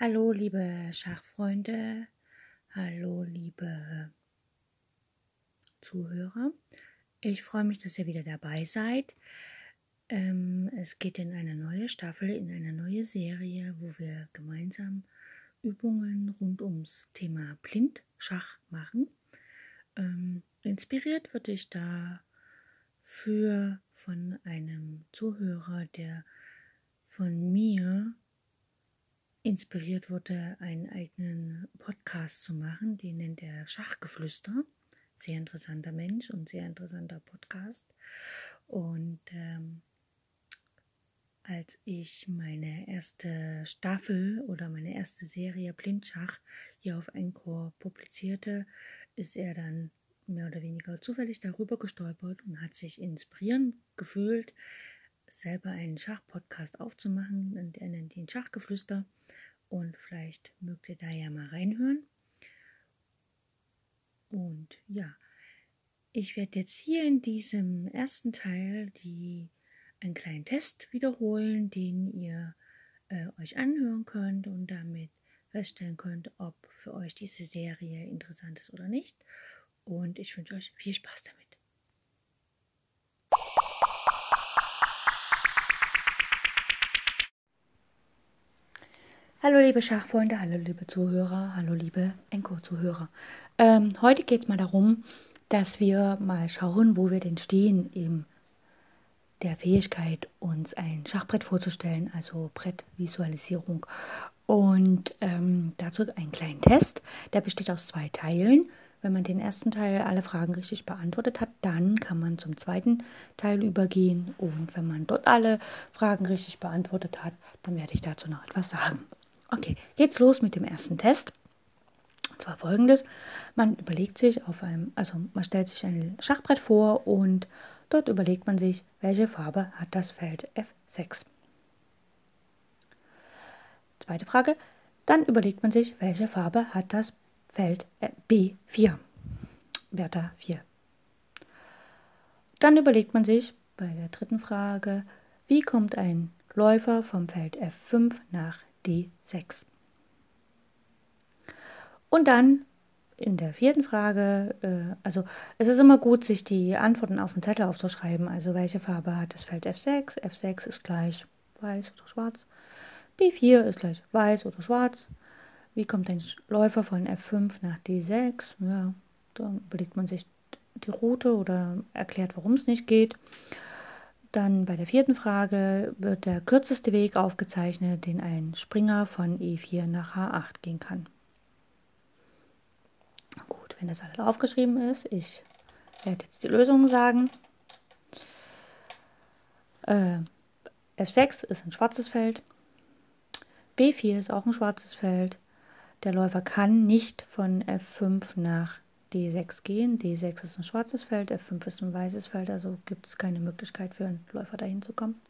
Hallo, liebe Schachfreunde. Hallo, liebe Zuhörer. Ich freue mich, dass ihr wieder dabei seid. Ähm, es geht in eine neue Staffel, in eine neue Serie, wo wir gemeinsam Übungen rund ums Thema Blindschach machen. Ähm, inspiriert wurde ich da für von einem Zuhörer, der von mir inspiriert wurde, einen eigenen Podcast zu machen. Den nennt er Schachgeflüster. Sehr interessanter Mensch und sehr interessanter Podcast. Und ähm, als ich meine erste Staffel oder meine erste Serie Blindschach hier auf Encore publizierte, ist er dann mehr oder weniger zufällig darüber gestolpert und hat sich inspirieren gefühlt, selber einen Schachpodcast aufzumachen. Und er nennt ihn Schachgeflüster. Und vielleicht mögt ihr da ja mal reinhören. Und ja, ich werde jetzt hier in diesem ersten Teil die, einen kleinen Test wiederholen, den ihr äh, euch anhören könnt und damit feststellen könnt, ob für euch diese Serie interessant ist oder nicht. Und ich wünsche euch viel Spaß damit. Hallo liebe Schachfreunde, hallo liebe Zuhörer, hallo liebe Enko-Zuhörer. Ähm, heute geht es mal darum, dass wir mal schauen, wo wir denn stehen in der Fähigkeit, uns ein Schachbrett vorzustellen, also Brettvisualisierung. Und ähm, dazu einen kleinen Test, der besteht aus zwei Teilen. Wenn man den ersten Teil alle Fragen richtig beantwortet hat, dann kann man zum zweiten Teil übergehen. Und wenn man dort alle Fragen richtig beantwortet hat, dann werde ich dazu noch etwas sagen. Okay, geht's los mit dem ersten Test. Und zwar folgendes: Man überlegt sich auf einem, also man stellt sich ein Schachbrett vor und dort überlegt man sich, welche Farbe hat das Feld F6. Zweite Frage: Dann überlegt man sich, welche Farbe hat das Feld B4. Bertha 4. Dann überlegt man sich bei der dritten Frage, wie kommt ein Läufer vom Feld F5 nach D6. Und dann in der vierten Frage, äh, also es ist immer gut, sich die Antworten auf den Zettel aufzuschreiben. Also welche Farbe hat das Feld F6? F6 ist gleich weiß oder schwarz. B4 ist gleich weiß oder schwarz. Wie kommt ein Läufer von F5 nach D6? Ja, da überlegt man sich die Route oder erklärt, warum es nicht geht. Dann bei der vierten Frage wird der kürzeste Weg aufgezeichnet, den ein Springer von E4 nach H8 gehen kann. Gut, wenn das alles aufgeschrieben ist, ich werde jetzt die Lösung sagen. Äh, F6 ist ein schwarzes Feld. B4 ist auch ein schwarzes Feld. Der Läufer kann nicht von F5 nach D6 gehen. D6 ist ein schwarzes Feld, F5 ist ein weißes Feld, also gibt es keine Möglichkeit für einen Läufer dahin zu kommen.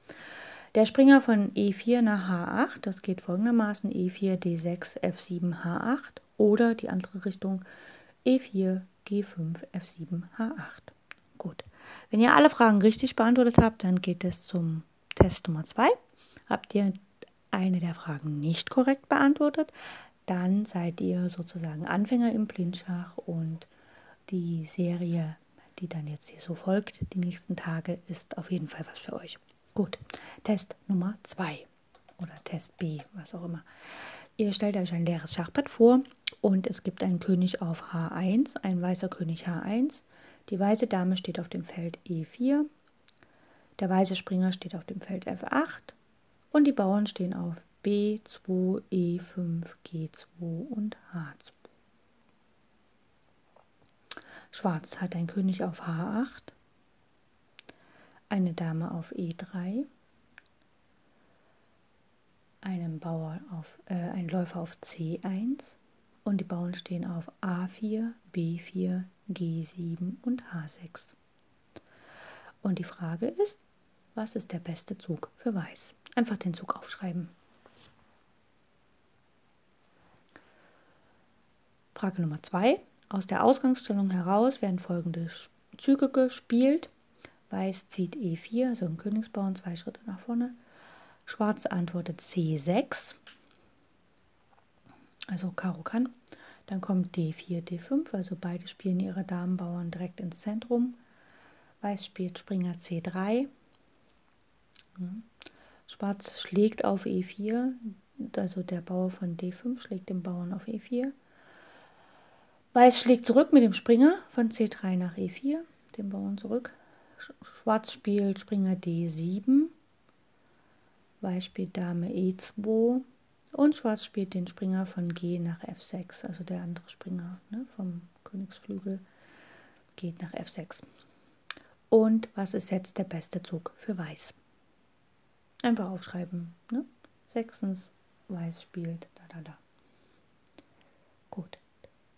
Der Springer von E4 nach H8, das geht folgendermaßen E4, D6, F7, H8 oder die andere Richtung E4, G5, F7, H8. Gut. Wenn ihr alle Fragen richtig beantwortet habt, dann geht es zum Test Nummer 2. Habt ihr eine der Fragen nicht korrekt beantwortet, dann seid ihr sozusagen Anfänger im Blindschach und die Serie, die dann jetzt hier so folgt, die nächsten Tage, ist auf jeden Fall was für euch. Gut, Test Nummer 2 oder Test B, was auch immer. Ihr stellt euch ein leeres Schachbrett vor und es gibt einen König auf H1, ein weißer König H1. Die weiße Dame steht auf dem Feld E4, der weiße Springer steht auf dem Feld F8 und die Bauern stehen auf B2, E5, G2 und H2. Schwarz hat ein König auf H8, eine Dame auf E3, einen Bauer auf, äh, ein Läufer auf C1 und die Bauern stehen auf A4, B4, G7 und H6. Und die Frage ist, was ist der beste Zug für Weiß? Einfach den Zug aufschreiben. Frage Nummer 2. Aus der Ausgangsstellung heraus werden folgende Züge gespielt. Weiß zieht E4, also ein Königsbauern, zwei Schritte nach vorne. Schwarz antwortet C6. also Karo kann. Dann kommt D4, D5, also beide spielen ihre Damenbauern direkt ins Zentrum. Weiß spielt Springer C3. Schwarz schlägt auf E4, also der Bauer von D5 schlägt den Bauern auf E4. Weiß schlägt zurück mit dem Springer von C3 nach E4, den Bauern zurück. Schwarz spielt Springer D7. Weiß spielt Dame E2. Und Schwarz spielt den Springer von G nach F6, also der andere Springer ne, vom Königsflügel geht nach F6. Und was ist jetzt der beste Zug für Weiß? Einfach aufschreiben. Ne? Sechstens, Weiß spielt da, da, da. Gut.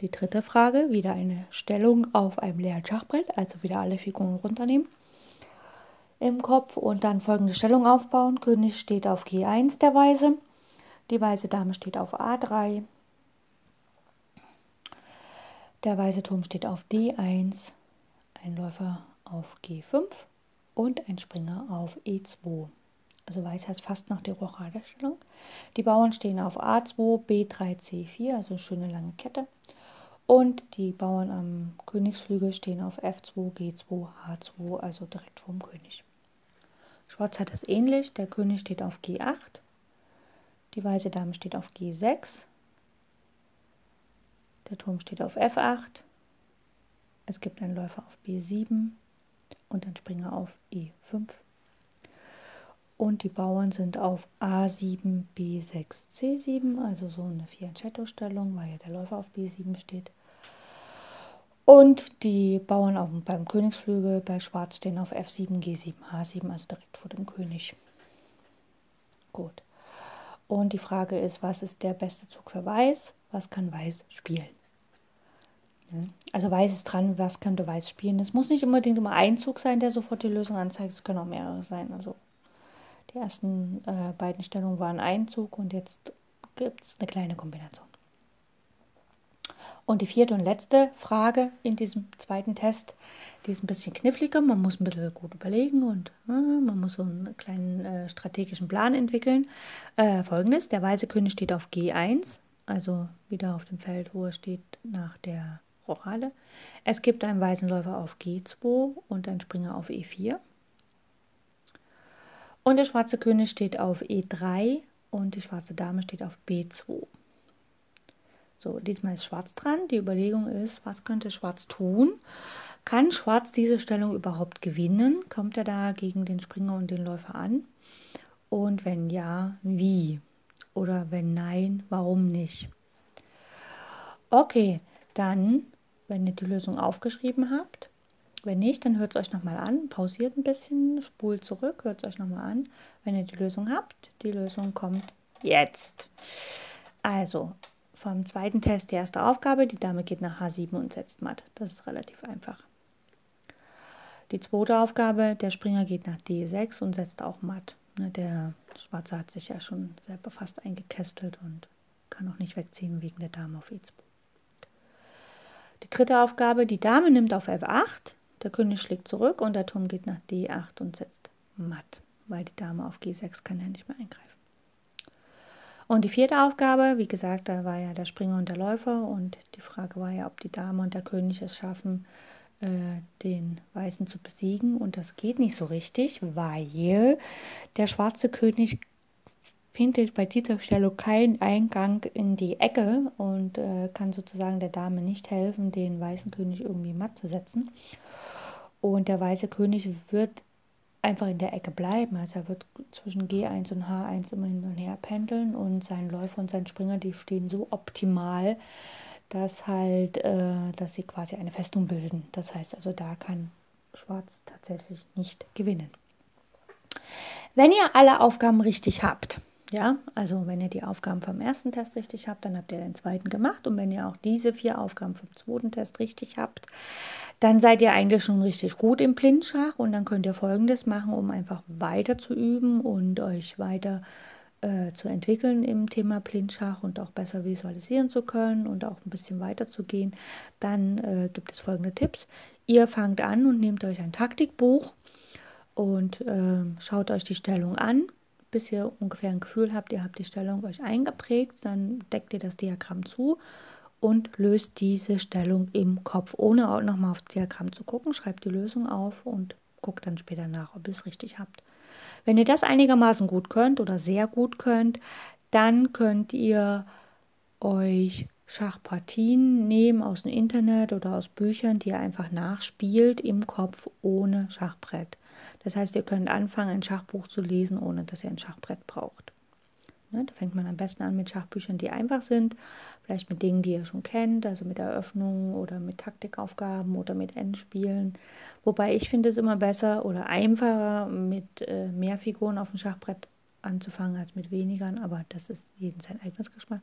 Die dritte Frage, wieder eine Stellung auf einem leeren Schachbrett, also wieder alle Figuren runternehmen im Kopf und dann folgende Stellung aufbauen. König steht auf G1 der Weise, die weiße Dame steht auf A3, der weiße Turm steht auf D1, ein Läufer auf G5 und ein Springer auf E2 also weiß heißt fast nach der Rochadestellung. Die Bauern stehen auf A2, B3, C4, also schöne lange Kette. Und die Bauern am Königsflügel stehen auf F2, G2, H2, also direkt vorm König. Schwarz hat das ähnlich. Der König steht auf G8. Die weiße Dame steht auf G6. Der Turm steht auf F8. Es gibt einen Läufer auf B7 und einen Springer auf E5 und die Bauern sind auf A7, B6, C7, also so eine Fianchetto-Stellung, weil ja der Läufer auf B7 steht. Und die Bauern auf, beim Königsflügel bei Schwarz stehen auf F7, G7, H7, also direkt vor dem König. Gut. Und die Frage ist, was ist der beste Zug für Weiß? Was kann Weiß spielen? Also Weiß ist dran, was könnte Weiß spielen? Es muss nicht unbedingt immer ein Zug sein, der sofort die Lösung anzeigt. Es können auch mehrere sein. Also die ersten äh, beiden Stellungen waren Einzug und jetzt gibt es eine kleine Kombination. Und die vierte und letzte Frage in diesem zweiten Test, die ist ein bisschen kniffliger. Man muss ein bisschen gut überlegen und äh, man muss so einen kleinen äh, strategischen Plan entwickeln. Äh, Folgendes: Der weiße König steht auf G1, also wieder auf dem Feld, wo er steht nach der Rochade. Es gibt einen weißen Läufer auf G2 und einen Springer auf E4. Und der schwarze König steht auf E3 und die schwarze Dame steht auf B2. So, diesmal ist Schwarz dran. Die Überlegung ist, was könnte Schwarz tun? Kann Schwarz diese Stellung überhaupt gewinnen? Kommt er da gegen den Springer und den Läufer an? Und wenn ja, wie? Oder wenn nein, warum nicht? Okay, dann, wenn ihr die Lösung aufgeschrieben habt, wenn nicht, dann hört es euch nochmal an, pausiert ein bisschen, spult zurück, hört es euch nochmal an. Wenn ihr die Lösung habt, die Lösung kommt jetzt. Also, vom zweiten Test die erste Aufgabe, die Dame geht nach H7 und setzt matt. Das ist relativ einfach. Die zweite Aufgabe, der Springer geht nach D6 und setzt auch matt. Ne, der Schwarze hat sich ja schon selber fast eingekästelt und kann auch nicht wegziehen wegen der Dame auf E2. Die dritte Aufgabe, die Dame nimmt auf F8, der König schlägt zurück und der Turm geht nach D8 und setzt matt, weil die Dame auf G6 kann ja nicht mehr eingreifen. Und die vierte Aufgabe, wie gesagt, da war ja der Springer und der Läufer und die Frage war ja, ob die Dame und der König es schaffen, äh, den Weißen zu besiegen. Und das geht nicht so richtig, weil der schwarze König findet bei dieser Stellung keinen Eingang in die Ecke und äh, kann sozusagen der Dame nicht helfen, den weißen König irgendwie matt zu setzen. Und der weiße König wird einfach in der Ecke bleiben. Also er wird zwischen G1 und H1 immer hin und her pendeln und sein Läufer und sein Springer, die stehen so optimal, dass halt, äh, dass sie quasi eine Festung bilden. Das heißt also, da kann Schwarz tatsächlich nicht gewinnen. Wenn ihr alle Aufgaben richtig habt, ja, also wenn ihr die Aufgaben vom ersten Test richtig habt, dann habt ihr den zweiten gemacht. Und wenn ihr auch diese vier Aufgaben vom zweiten Test richtig habt, dann seid ihr eigentlich schon richtig gut im Blindschach. Und dann könnt ihr Folgendes machen, um einfach weiter zu üben und euch weiter äh, zu entwickeln im Thema Blindschach und auch besser visualisieren zu können und auch ein bisschen weiter zu gehen. Dann äh, gibt es folgende Tipps. Ihr fangt an und nehmt euch ein Taktikbuch und äh, schaut euch die Stellung an bis ihr ungefähr ein Gefühl habt, ihr habt die Stellung euch eingeprägt, dann deckt ihr das Diagramm zu und löst diese Stellung im Kopf, ohne auch nochmal aufs Diagramm zu gucken. Schreibt die Lösung auf und guckt dann später nach, ob ihr es richtig habt. Wenn ihr das einigermaßen gut könnt oder sehr gut könnt, dann könnt ihr euch Schachpartien nehmen aus dem Internet oder aus Büchern, die ihr einfach nachspielt im Kopf ohne Schachbrett. Das heißt, ihr könnt anfangen, ein Schachbuch zu lesen, ohne dass ihr ein Schachbrett braucht. Ne, da fängt man am besten an mit Schachbüchern, die einfach sind, vielleicht mit Dingen, die ihr schon kennt, also mit Eröffnungen oder mit Taktikaufgaben oder mit Endspielen. Wobei ich finde es immer besser oder einfacher, mit äh, mehr Figuren auf dem Schachbrett anzufangen als mit weniger, aber das ist jeden sein eigenes Geschmack.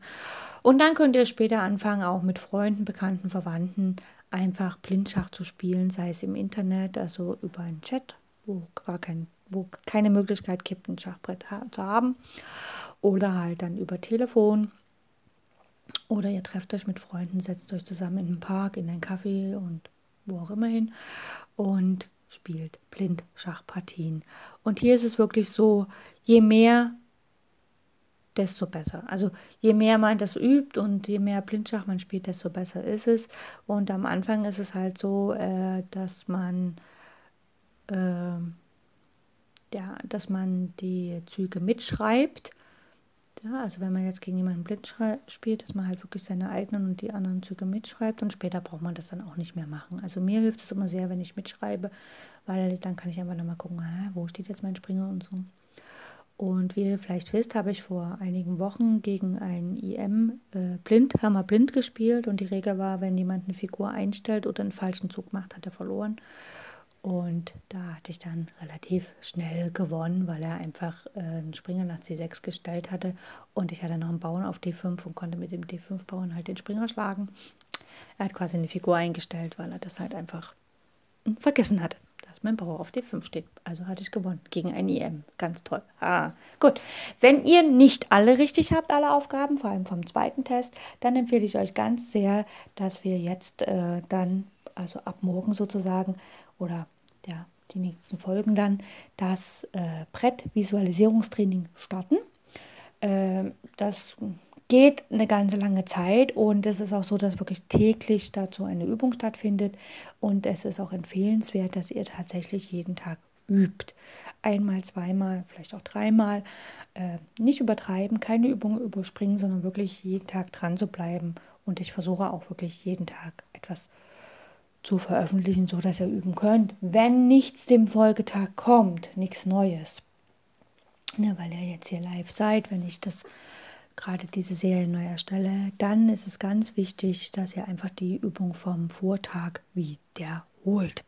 Und dann könnt ihr später anfangen, auch mit Freunden, Bekannten, Verwandten einfach Blindschach zu spielen, sei es im Internet, also über einen Chat, wo gar kein, wo keine Möglichkeit gibt, ein Schachbrett zu haben, oder halt dann über Telefon. Oder ihr trefft euch mit Freunden, setzt euch zusammen in den Park, in einen Kaffee und wo auch immer hin und spielt blind Schachpartien. Und hier ist es wirklich so, je mehr, desto besser. Also je mehr man das übt und je mehr Blindschach man spielt, desto besser ist es. Und am Anfang ist es halt so, äh, dass man äh, ja, dass man die Züge mitschreibt ja, also wenn man jetzt gegen jemanden blind spielt, dass man halt wirklich seine eigenen und die anderen Züge mitschreibt und später braucht man das dann auch nicht mehr machen. Also mir hilft es immer sehr, wenn ich mitschreibe, weil dann kann ich einfach nochmal gucken, wo steht jetzt mein Springer und so. Und wie ihr vielleicht wisst, habe ich vor einigen Wochen gegen einen IM äh, blind, Hammer blind gespielt und die Regel war, wenn jemand eine Figur einstellt oder einen falschen Zug macht, hat er verloren. Und da hatte ich dann relativ schnell gewonnen, weil er einfach äh, einen Springer nach C6 gestellt hatte. Und ich hatte noch einen Bauern auf D5 und konnte mit dem D5-Bauern halt den Springer schlagen. Er hat quasi eine Figur eingestellt, weil er das halt einfach vergessen hatte, dass mein Bauer auf D5 steht. Also hatte ich gewonnen gegen ein IM. Ganz toll. Ah, gut. Wenn ihr nicht alle richtig habt, alle Aufgaben, vor allem vom zweiten Test, dann empfehle ich euch ganz sehr, dass wir jetzt äh, dann, also ab morgen sozusagen, oder ja, die nächsten Folgen dann das äh, Brett-Visualisierungstraining starten. Äh, das geht eine ganze lange Zeit und es ist auch so, dass wirklich täglich dazu eine Übung stattfindet und es ist auch empfehlenswert, dass ihr tatsächlich jeden Tag übt. Einmal, zweimal, vielleicht auch dreimal. Äh, nicht übertreiben, keine Übungen überspringen, sondern wirklich jeden Tag dran zu bleiben. Und ich versuche auch wirklich jeden Tag etwas zu zu veröffentlichen, so dass ihr üben könnt, wenn nichts dem Folgetag kommt, nichts Neues. Ja, weil ihr jetzt hier live seid, wenn ich das gerade diese Serie neu erstelle, dann ist es ganz wichtig, dass ihr einfach die Übung vom Vortag wiederholt.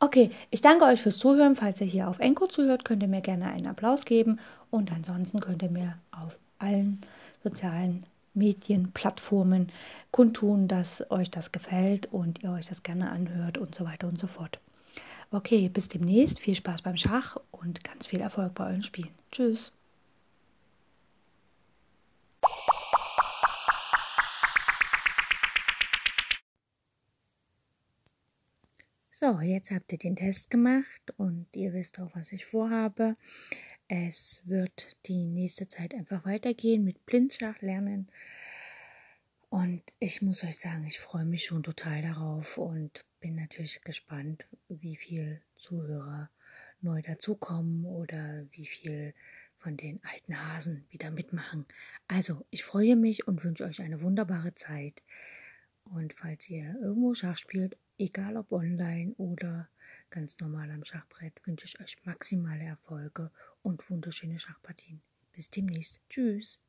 Okay, ich danke euch fürs Zuhören. Falls ihr hier auf Enko zuhört, könnt ihr mir gerne einen Applaus geben und ansonsten könnt ihr mir auf allen sozialen Medienplattformen kundtun, dass euch das gefällt und ihr euch das gerne anhört und so weiter und so fort. Okay, bis demnächst. Viel Spaß beim Schach und ganz viel Erfolg bei euren Spielen. Tschüss. So, jetzt habt ihr den Test gemacht und ihr wisst auch, was ich vorhabe. Es wird die nächste Zeit einfach weitergehen mit Blindschach lernen. Und ich muss euch sagen, ich freue mich schon total darauf und bin natürlich gespannt, wie viel Zuhörer neu dazukommen oder wie viel von den alten Hasen wieder mitmachen. Also, ich freue mich und wünsche euch eine wunderbare Zeit. Und falls ihr irgendwo Schach spielt, egal ob online oder ganz normal am Schachbrett, wünsche ich euch maximale Erfolge und wunderschöne Schachpartien. Bis demnächst. Tschüss.